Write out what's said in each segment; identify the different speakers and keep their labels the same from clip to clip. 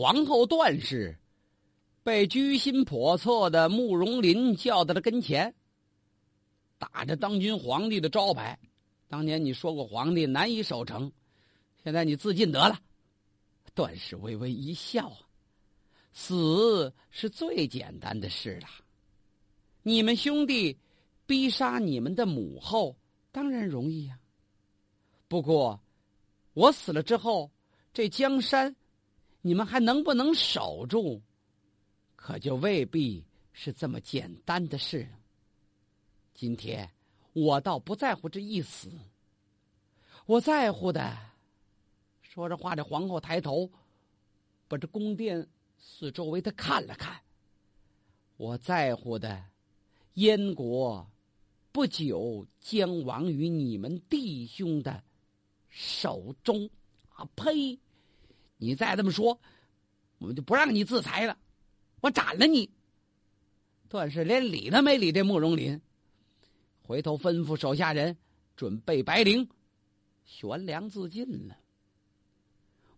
Speaker 1: 皇后段氏被居心叵测的慕容林叫到了跟前，打着当今皇帝的招牌。当年你说过皇帝难以守成，现在你自尽得了。段氏微微一笑，死是最简单的事了。你们兄弟逼杀你们的母后，当然容易呀。不过，我死了之后，这江山。你们还能不能守住？可就未必是这么简单的事。今天我倒不在乎这一死，我在乎的。说着话，这皇后抬头，把这宫殿四周围的看了看。我在乎的，燕国不久将亡于你们弟兄的手中。啊呸！你再这么说，我们就不让你自裁了，我斩了你。段氏连理都没理这慕容林，回头吩咐手下人准备白绫，悬梁自尽了。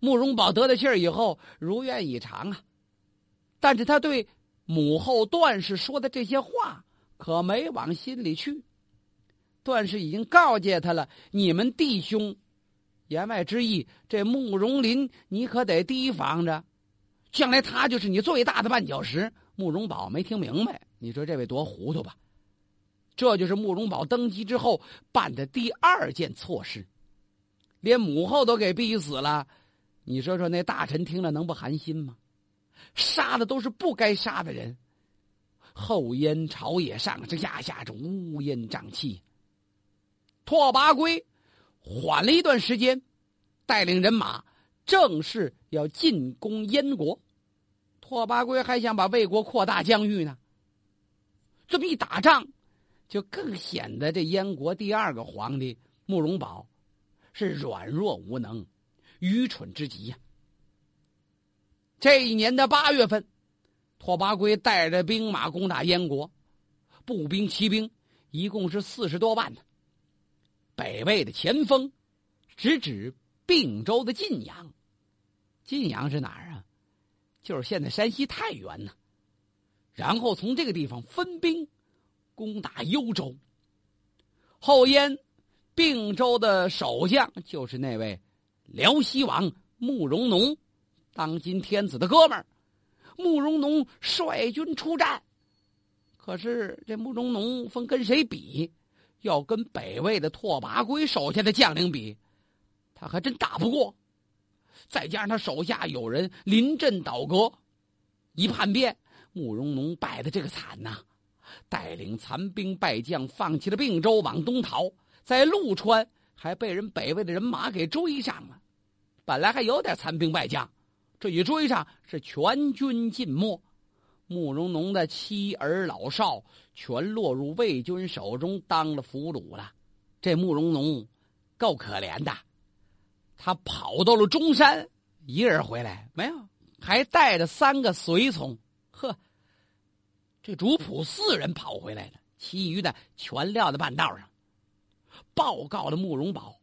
Speaker 1: 慕容宝得了信儿以后，如愿以偿啊，但是他对母后段氏说的这些话可没往心里去。段氏已经告诫他了，你们弟兄。言外之意，这慕容林你可得提防着，将来他就是你最大的绊脚石。慕容宝没听明白，你说这位多糊涂吧？这就是慕容宝登基之后办的第二件错事，连母后都给逼死了。你说说那大臣听了能不寒心吗？杀的都是不该杀的人，后燕朝野上上下下这乌烟瘴气。拓跋圭。缓了一段时间，带领人马正式要进攻燕国。拓跋圭还想把魏国扩大疆域呢。这么一打仗，就更显得这燕国第二个皇帝慕容宝是软弱无能、愚蠢之极呀。这一年的八月份，拓跋圭带着兵马攻打燕国，步兵、骑兵一共是四十多万呢。北魏的前锋，直指并州的晋阳。晋阳是哪儿啊？就是现在山西太原呢。然后从这个地方分兵攻打幽州。后燕并州的守将就是那位辽西王慕容农，当今天子的哥们儿。慕容农率军出战，可是这慕容农分跟谁比？要跟北魏的拓跋圭手下的将领比，他还真打不过。再加上他手下有人临阵倒戈，一叛变，慕容农败的这个惨呐！带领残兵败将放弃了并州，往东逃，在陆川还被人北魏的人马给追上了。本来还有点残兵败将，这一追上是全军尽没。慕容农的妻儿老少全落入魏军手中，当了俘虏了。这慕容农够可怜的，他跑到了中山，一个人回来没有，还带着三个随从。呵，这主仆四人跑回来了，其余的全撂在半道上。报告了慕容宝，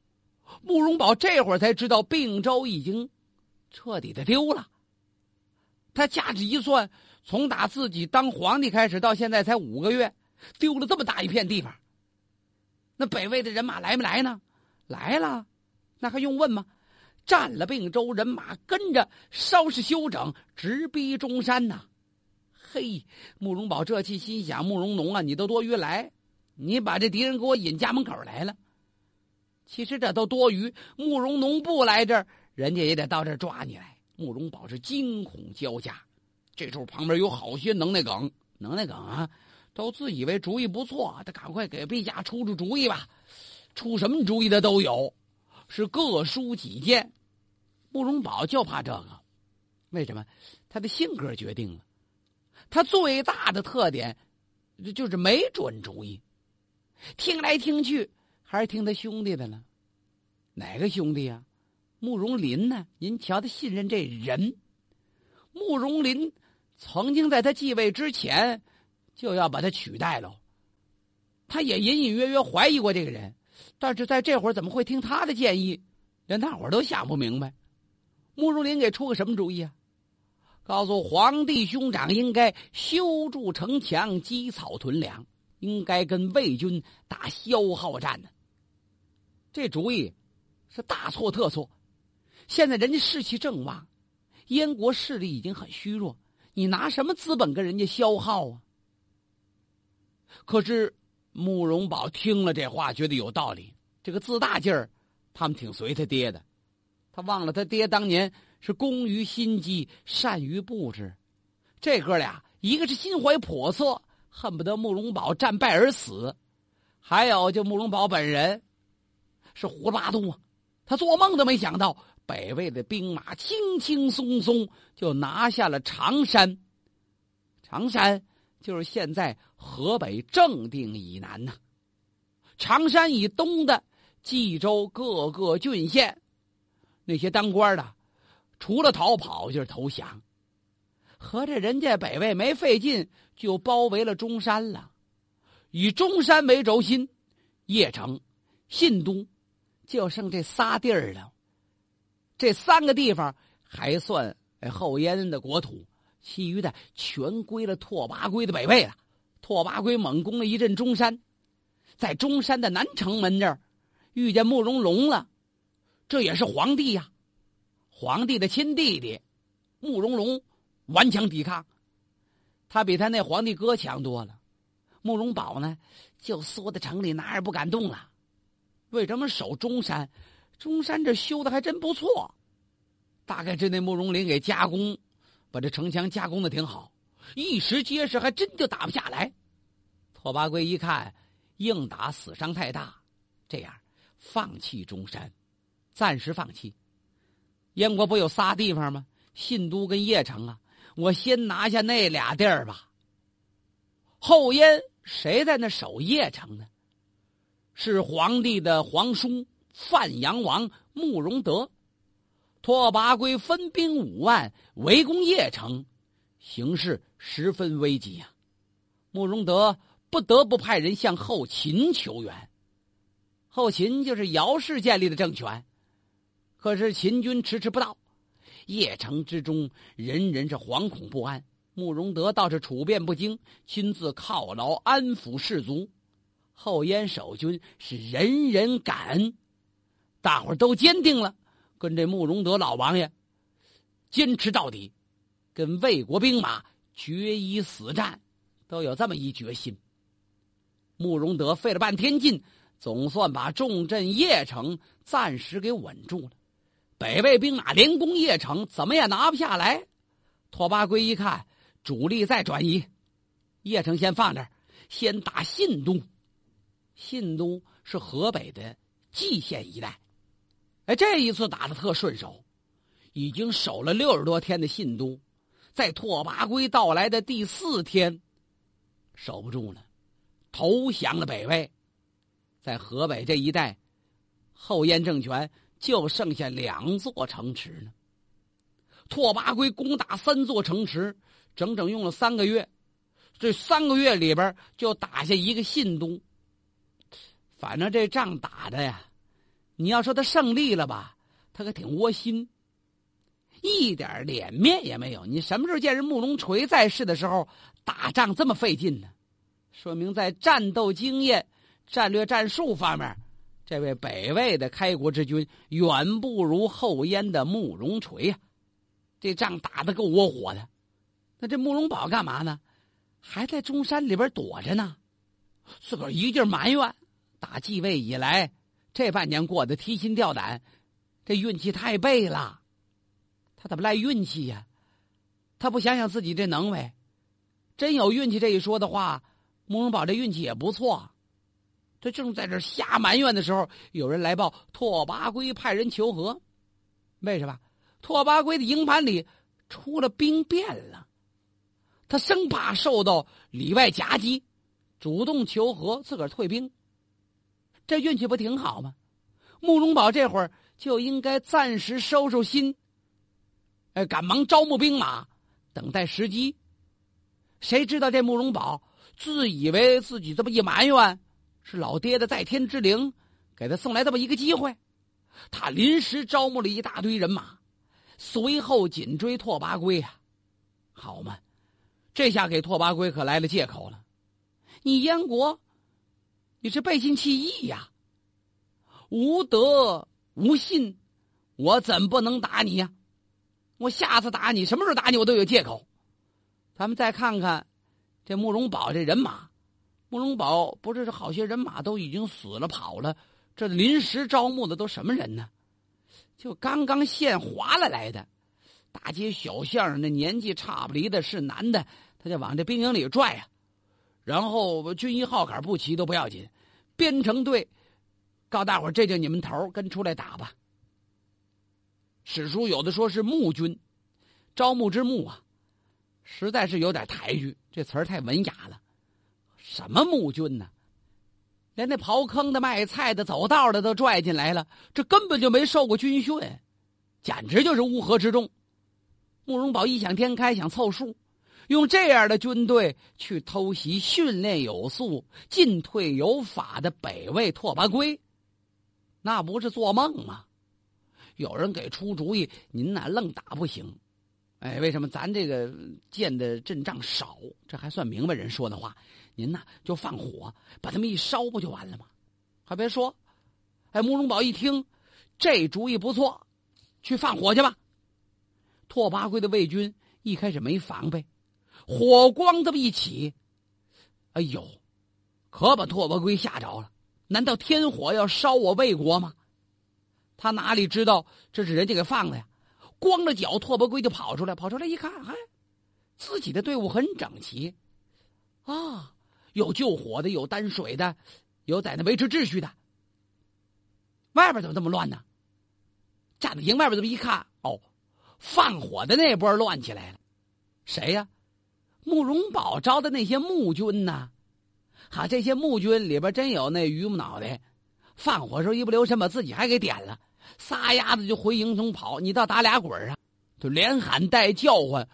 Speaker 1: 慕容宝这会儿才知道并州已经彻底的丢了。他掐指一算。从打自己当皇帝开始到现在才五个月，丢了这么大一片地方。那北魏的人马来没来呢？来了，那还用问吗？占了并州，人马跟着稍事休整，直逼中山呐。嘿，慕容宝这气心想：慕容农啊，你都多余来，你把这敌人给我引家门口来了。其实这都多余，慕容农不来这儿，人家也得到这儿抓你来。慕容宝是惊恐交加。这时候旁边有好些能耐梗，能耐梗啊，都自以为主意不错，得赶快给陛下出出主意吧。出什么主意的都有，是各抒己见。慕容宝就怕这个，为什么？他的性格决定了，他最大的特点就是没准主意，听来听去还是听他兄弟的呢。哪个兄弟啊？慕容林呢？您瞧他信任这人，慕容林。曾经在他继位之前，就要把他取代了。他也隐隐约约怀疑过这个人，但是在这会儿怎么会听他的建议？连大伙儿都想不明白。慕容林给出个什么主意啊？告诉皇帝兄长应该修筑城墙、积草屯粮，应该跟魏军打消耗战呢。这主意是大错特错。现在人家士气正旺，燕国势力已经很虚弱，你拿什么资本跟人家消耗啊？可是慕容宝听了这话，觉得有道理。这个自大劲儿，他们挺随他爹的。他忘了他爹当年是工于心机，善于布置。这哥俩，一个是心怀叵测，恨不得慕容宝战败而死；还有就慕容宝本人，是胡说八道啊！他做梦都没想到，北魏的兵马轻轻松松就拿下了常山。常山就是现在河北正定以南呐，常山以东的冀州各个郡县。那些当官的，除了逃跑就是投降。合着人家北魏没费劲就包围了中山了，以中山为轴心，邺城、信都，就剩这仨地儿了。这三个地方还算后燕的国土，其余的全归了拓跋圭的北魏了。拓跋圭猛攻了一阵中山，在中山的南城门这儿遇见慕容龙了。这也是皇帝呀，皇帝的亲弟弟，慕容龙顽强抵抗，他比他那皇帝哥强多了。慕容宝呢，就缩在城里哪也不敢动了。为什么守中山？中山这修的还真不错，大概是那慕容林给加工，把这城墙加工的挺好，一时结实，还真就打不下来。拓跋圭一看，硬打死伤太大，这样放弃中山。暂时放弃，燕国不有仨地方吗？信都跟邺城啊，我先拿下那俩地儿吧。后燕谁在那守邺城呢？是皇帝的皇叔范阳王慕容德。拓跋圭分兵五万围攻邺城，形势十分危急呀。慕容德不得不派人向后秦求援。后秦就是姚氏建立的政权。可是秦军迟迟不到，邺城之中人人是惶恐不安。慕容德倒是处变不惊，亲自犒劳安抚士卒。后燕守军是人人感恩，大伙都坚定了跟这慕容德老王爷坚持到底，跟魏国兵马决一死战，都有这么一决心。慕容德费了半天劲，总算把重镇邺城暂时给稳住了。北魏兵马连攻邺城，怎么也拿不下来。拓跋圭一看，主力再转移，邺城先放这儿，先打信都。信都是河北的蓟县一带。哎，这一次打的特顺手，已经守了六十多天的信都，在拓跋圭到来的第四天，守不住了，投降了北魏。在河北这一带，后燕政权。就剩下两座城池呢。拓跋圭攻打三座城池，整整用了三个月。这三个月里边，就打下一个信都。反正这仗打的呀，你要说他胜利了吧，他可挺窝心，一点脸面也没有。你什么时候见人慕容垂在世的时候打仗这么费劲呢？说明在战斗经验、战略战术方面。这位北魏的开国之君远不如后燕的慕容垂呀，这仗打得够窝火的。那这慕容宝干嘛呢？还在中山里边躲着呢，自个儿一劲埋怨。打继位以来，这半年过得提心吊胆，这运气太背了。他怎么赖运气呀？他不想想自己这能为，真有运气这一说的话，慕容宝这运气也不错。他正在这瞎埋怨的时候，有人来报：拓跋圭派人求和。为什么？拓跋圭的营盘里出了兵变了，他生怕受到里外夹击，主动求和，自个儿退兵。这运气不挺好吗？慕容宝这会儿就应该暂时收收心，哎，赶忙招募兵马，等待时机。谁知道这慕容宝自以为自己这么一埋怨。是老爹的在天之灵，给他送来这么一个机会，他临时招募了一大堆人马，随后紧追拓跋圭啊！好嘛，这下给拓跋圭可来了借口了。你燕国，你是背信弃义呀！无德无信，我怎不能打你呀？我下次打你，什么时候打你，我都有借口。咱们再看看这慕容宝这人马，慕容宝不是好些人马都已经死了跑了，这临时招募的都什么人呢？就刚刚现划了来的，大街小巷那年纪差不离的是男的，他就往这兵营里拽呀。然后军衣号杆不齐都不要紧，编成队，告大伙这就你们头跟出来打吧。史书有的说是募军，招募之募啊，实在是有点抬举，这词儿太文雅了。什么募军呢？连那刨坑的、卖菜的、走道的都拽进来了，这根本就没受过军训，简直就是乌合之众。慕容宝异想天开，想凑数。用这样的军队去偷袭训练有素、进退有法的北魏拓跋圭，那不是做梦吗？有人给出主意，您呐愣打不行。哎，为什么咱这个建的阵仗少？这还算明白人说的话。您呐就放火把他们一烧，不就完了吗？还别说，哎，慕容宝一听这主意不错，去放火去吧。拓跋圭的魏军一开始没防备。火光这么一起，哎呦，可把拓跋圭吓着了。难道天火要烧我魏国吗？他哪里知道这是人家给放的呀？光着脚，拓跋圭就跑出来。跑出来一看，嗨，自己的队伍很整齐，啊，有救火的，有担水的，有在那维持秩序的。外边怎么这么乱呢？站在营外边这么一看，哦，放火的那波乱起来了。谁呀？慕容宝招的那些募军呢？哈，这些募军里边真有那榆木脑袋，放火时候一不留神把自己还给点了，撒丫子就回营中跑。你倒打俩滚啊！就连喊带叫唤，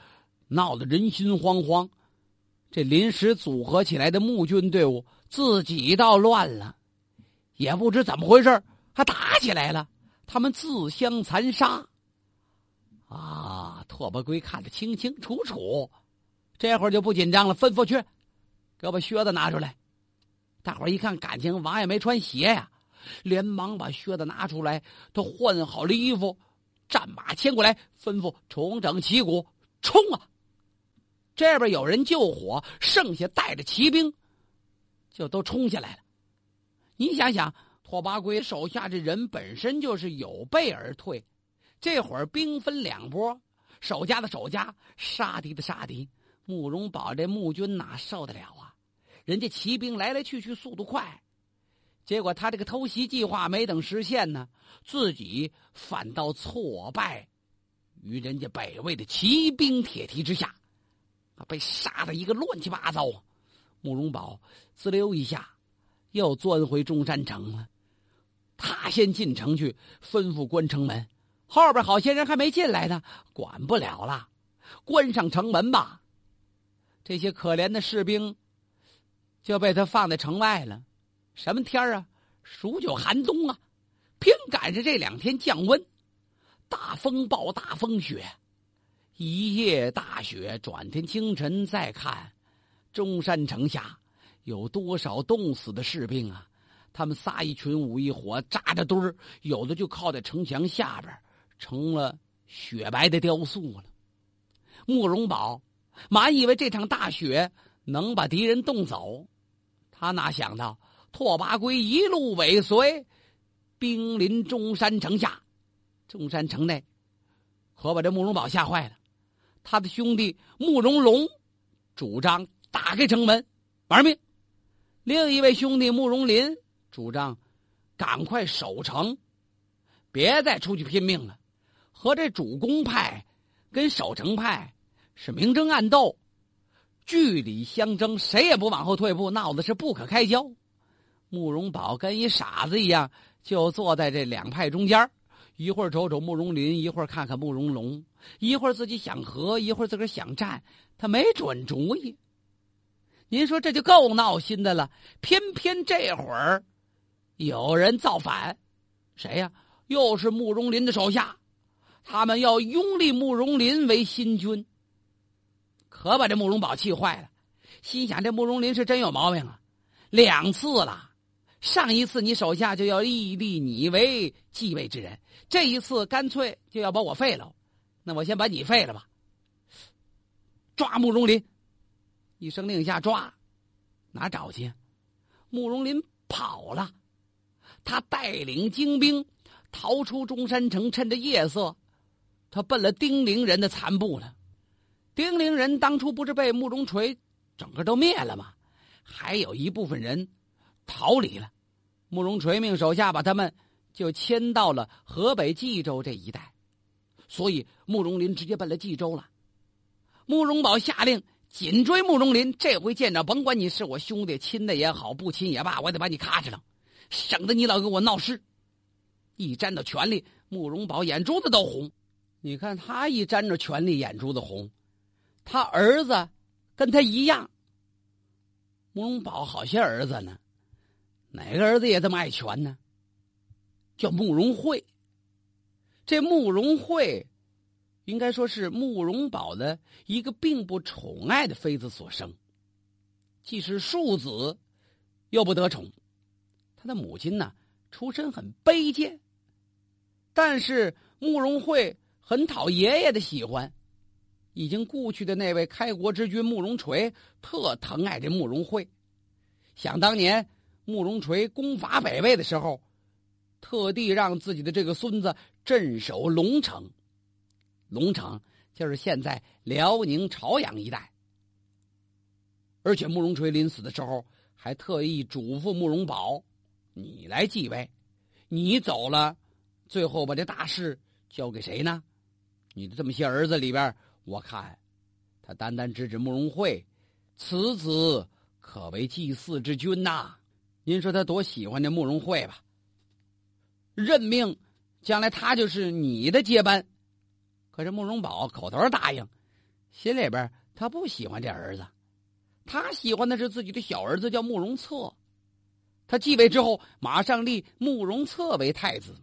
Speaker 1: 闹得人心惶惶。这临时组合起来的募军队伍自己倒乱了，也不知怎么回事还打起来了。他们自相残杀。啊！拓跋圭看得清清楚楚。这会儿就不紧张了，吩咐去，给我把靴子拿出来。大伙儿一看，感情王爷没穿鞋呀，连忙把靴子拿出来。他换好了衣服，战马牵过来，吩咐重整旗鼓，冲啊！这边有人救火，剩下带着骑兵，就都冲下来了。你想想，拓跋圭手下这人本身就是有备而退，这会儿兵分两拨，守家的守家，杀敌的杀敌。慕容宝这募军哪受得了啊？人家骑兵来来去去速度快，结果他这个偷袭计划没等实现呢，自己反倒挫败于人家北魏的骑兵铁蹄之下，被杀的一个乱七八糟。慕容宝滋溜一下又钻回中山城了。他先进城去吩咐关城门，后边好些人还没进来呢，管不了了，关上城门吧。这些可怜的士兵就被他放在城外了。什么天啊？数九寒冬啊！偏赶上这两天降温，大风暴、大风雪，一夜大雪。转天清晨再看，中山城下有多少冻死的士兵啊？他们仨一群五一伙扎着堆儿，有的就靠在城墙下边，成了雪白的雕塑了。慕容宝。满以为这场大雪能把敌人冻走，他哪想到拓跋圭一路尾随，兵临中山城下。中山城内可把这慕容宝吓坏了。他的兄弟慕容龙主张打开城门玩命，另一位兄弟慕容林主张赶快守城，别再出去拼命了。和这主攻派跟守城派。是明争暗斗，据理相争，谁也不往后退步，闹的是不可开交。慕容宝跟一傻子一样，就坐在这两派中间一会儿瞅瞅慕容林，一会儿看看慕容龙，一会儿自己想和，一会儿自个儿想战，他没准主意。您说这就够闹心的了。偏偏这会儿有人造反，谁呀？又是慕容林的手下，他们要拥立慕容林为新君。可把这慕容宝气坏了，心想这慕容林是真有毛病啊！两次了，上一次你手下就要立立你为继位之人，这一次干脆就要把我废了，那我先把你废了吧。抓慕容林，一声令下抓，哪找去？慕容林跑了，他带领精兵逃出中山城，趁着夜色，他奔了丁陵人的残部了。丁陵人当初不是被慕容垂整个都灭了吗？还有一部分人逃离了，慕容垂命手下把他们就迁到了河北冀州这一带，所以慕容林直接奔了冀州了。慕容宝下令紧追慕容林，这回见着甭管你是我兄弟，亲的也好，不亲也罢，我得把你咔哧了，省得你老给我闹事。一沾到权力，慕容宝眼珠子都红。你看他一沾着权力，眼珠子红。他儿子跟他一样。慕容宝好些儿子呢，哪个儿子也这么爱权呢？叫慕容慧。这慕容慧，应该说是慕容宝的一个并不宠爱的妃子所生，既是庶子，又不得宠。他的母亲呢，出身很卑贱，但是慕容慧很讨爷爷的喜欢。已经故去的那位开国之君慕容垂特疼爱这慕容慧。想当年慕容垂攻伐北魏的时候，特地让自己的这个孙子镇守龙城。龙城就是现在辽宁朝阳一带。而且慕容垂临死的时候还特意嘱咐慕容宝：“你来继位，你走了，最后把这大事交给谁呢？你的这么些儿子里边。”我看，他单单指指慕容慧，此子可为祭祀之君呐！您说他多喜欢这慕容慧吧？任命将来他就是你的接班。可是慕容宝口头答应，心里边他不喜欢这儿子，他喜欢的是自己的小儿子叫慕容策。他继位之后，马上立慕容策为太子。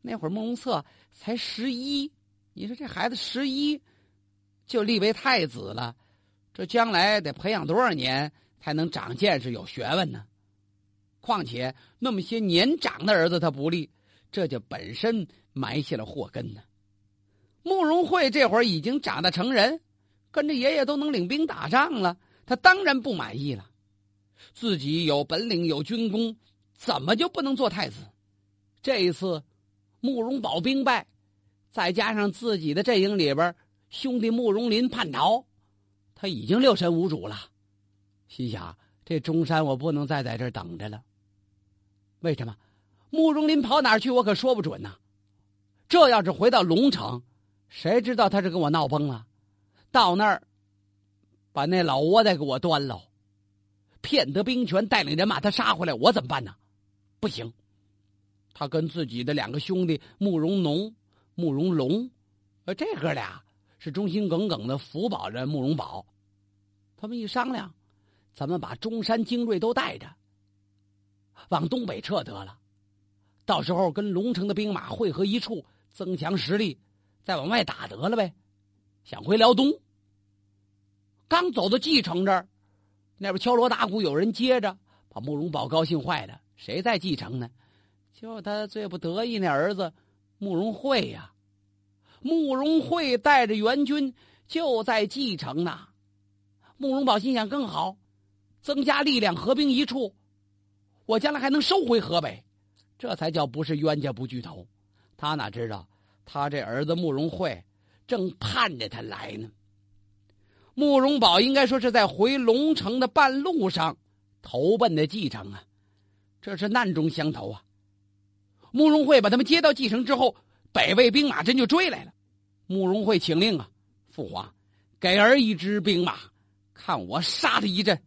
Speaker 1: 那会儿慕容策才十一，你说这孩子十一。就立为太子了，这将来得培养多少年才能长见识、有学问呢？况且那么些年长的儿子他不立，这就本身埋下了祸根呢。慕容慧这会儿已经长大成人，跟着爷爷都能领兵打仗了，他当然不满意了。自己有本领、有军功，怎么就不能做太子？这一次，慕容宝兵败，再加上自己的阵营里边。兄弟慕容林叛逃，他已经六神无主了，心想这中山我不能再在这儿等着了。为什么？慕容林跑哪儿去？我可说不准呐。这要是回到龙城，谁知道他是跟我闹崩了？到那儿，把那老窝再给我端喽，骗得兵权，带领人马他杀回来，我怎么办呢？不行，他跟自己的两个兄弟慕容农、慕容龙，呃，这哥俩。是忠心耿耿的福保着慕容宝，他们一商量，咱们把中山精锐都带着，往东北撤得了，到时候跟龙城的兵马汇合一处，增强实力，再往外打得了呗。想回辽东，刚走到蓟城这儿，那边敲锣打鼓，有人接着，把慕容宝高兴坏了。谁在蓟城呢？就他最不得意那儿子慕容慧呀。慕容慧带着援军就在蓟城呢，慕容宝心想更好，增加力量，合兵一处，我将来还能收回河北，这才叫不是冤家不聚头。他哪知道，他这儿子慕容慧正盼着他来呢。慕容宝应该说是在回龙城的半路上投奔的蓟城啊，这是难中相投啊。慕容慧把他们接到蓟城之后。北魏兵马真就追来了，慕容慧请令啊，父皇，给儿一支兵马，看我杀他一阵。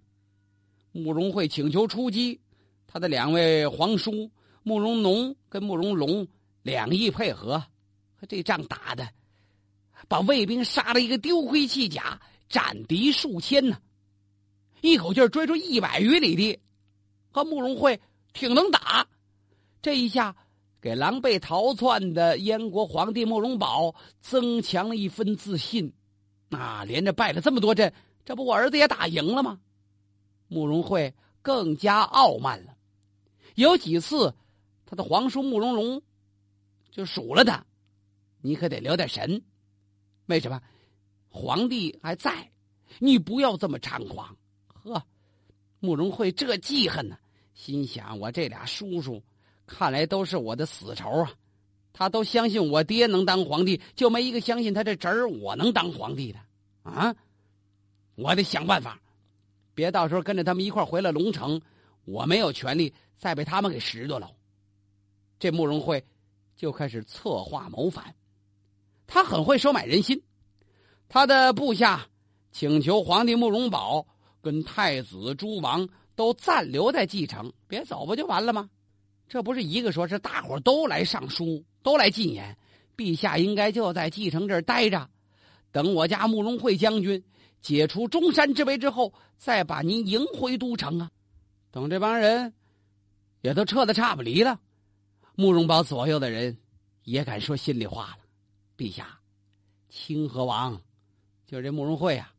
Speaker 1: 慕容慧请求出击，他的两位皇叔慕容农跟慕容龙两翼配合，这仗打的，把魏兵杀了一个丢盔弃甲，斩敌数千呢，一口气追出一百余里地，和慕容慧挺能打，这一下。给狼狈逃窜的燕国皇帝慕容宝增强了一分自信，啊，连着败了这么多阵，这不我儿子也打赢了吗？慕容慧更加傲慢了。有几次，他的皇叔慕容龙就数了他：“你可得留点神，为什么？皇帝还在，你不要这么猖狂。”呵，慕容慧这记恨呢，心想：我这俩叔叔看来都是我的死仇啊！他都相信我爹能当皇帝，就没一个相信他这侄儿我能当皇帝的啊！我得想办法，别到时候跟着他们一块回了龙城，我没有权利再被他们给拾掇了。这慕容慧就开始策划谋反，他很会收买人心，他的部下请求皇帝慕容宝跟太子诸王都暂留在继承，别走不就完了吗？这不是一个说，是大伙都来上书。都来进言，陛下应该就在继承这儿待着，等我家慕容慧将军解除中山之围之后，再把您迎回都城啊！等这帮人也都撤的差不离了，慕容宝左右的人也敢说心里话了。陛下，清河王就是这慕容慧啊，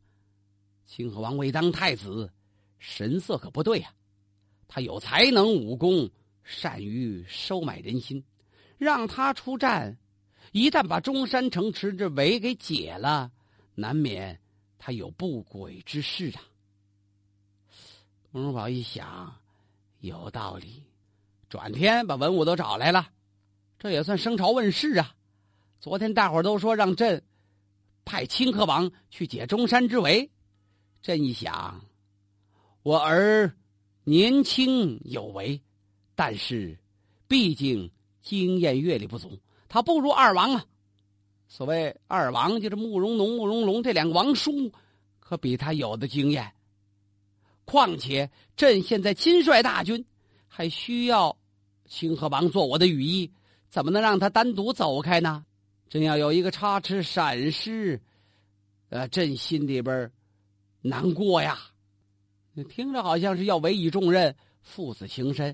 Speaker 1: 清河王未当太子，神色可不对呀。他有才能武功，善于收买人心。让他出战，一旦把中山城池这围给解了，难免他有不轨之事啊。慕容宝一想，有道理，转天把文武都找来了，这也算升朝问事啊。昨天大伙都说让朕派清河王去解中山之围，朕一想，我儿年轻有为，但是毕竟。经验阅历不足，他不如二王啊。所谓二王，就是慕容农、慕容龙这两个王叔，可比他有的经验。况且朕现在亲率大军，还需要清河王做我的羽翼，怎么能让他单独走开呢？真要有一个差池闪失，呃，朕心里边难过呀。听着好像是要委以重任，父子情深，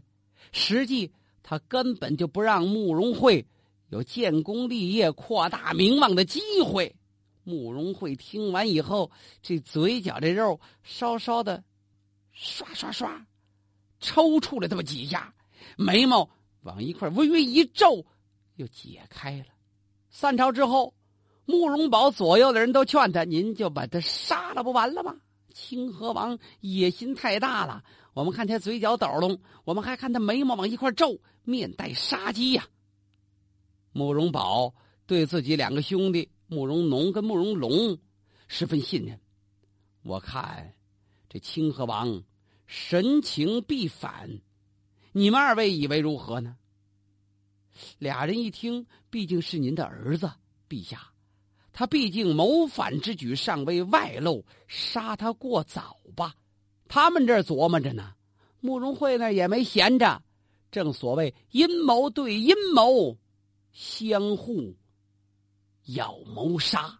Speaker 1: 实际。他根本就不让慕容慧有建功立业、扩大名望的机会。慕容慧听完以后，这嘴角这肉稍稍的刷刷刷抽搐了这么几下，眉毛往一块微微一皱，又解开了。散朝之后，慕容宝左右的人都劝他：“您就把他杀了，不完了吗？”清河王野心太大了。我们看他嘴角抖动，我们还看他眉毛往一块皱，面带杀机呀。慕容宝对自己两个兄弟慕容农跟慕容龙十分信任，我看这清河王神情必反，你们二位以为如何呢？俩人一听，毕竟是您的儿子，陛下，他毕竟谋反之举尚未外露，杀他过早吧。他们这琢磨着呢，慕容慧那也没闲着，正所谓阴谋对阴谋，相互要谋杀。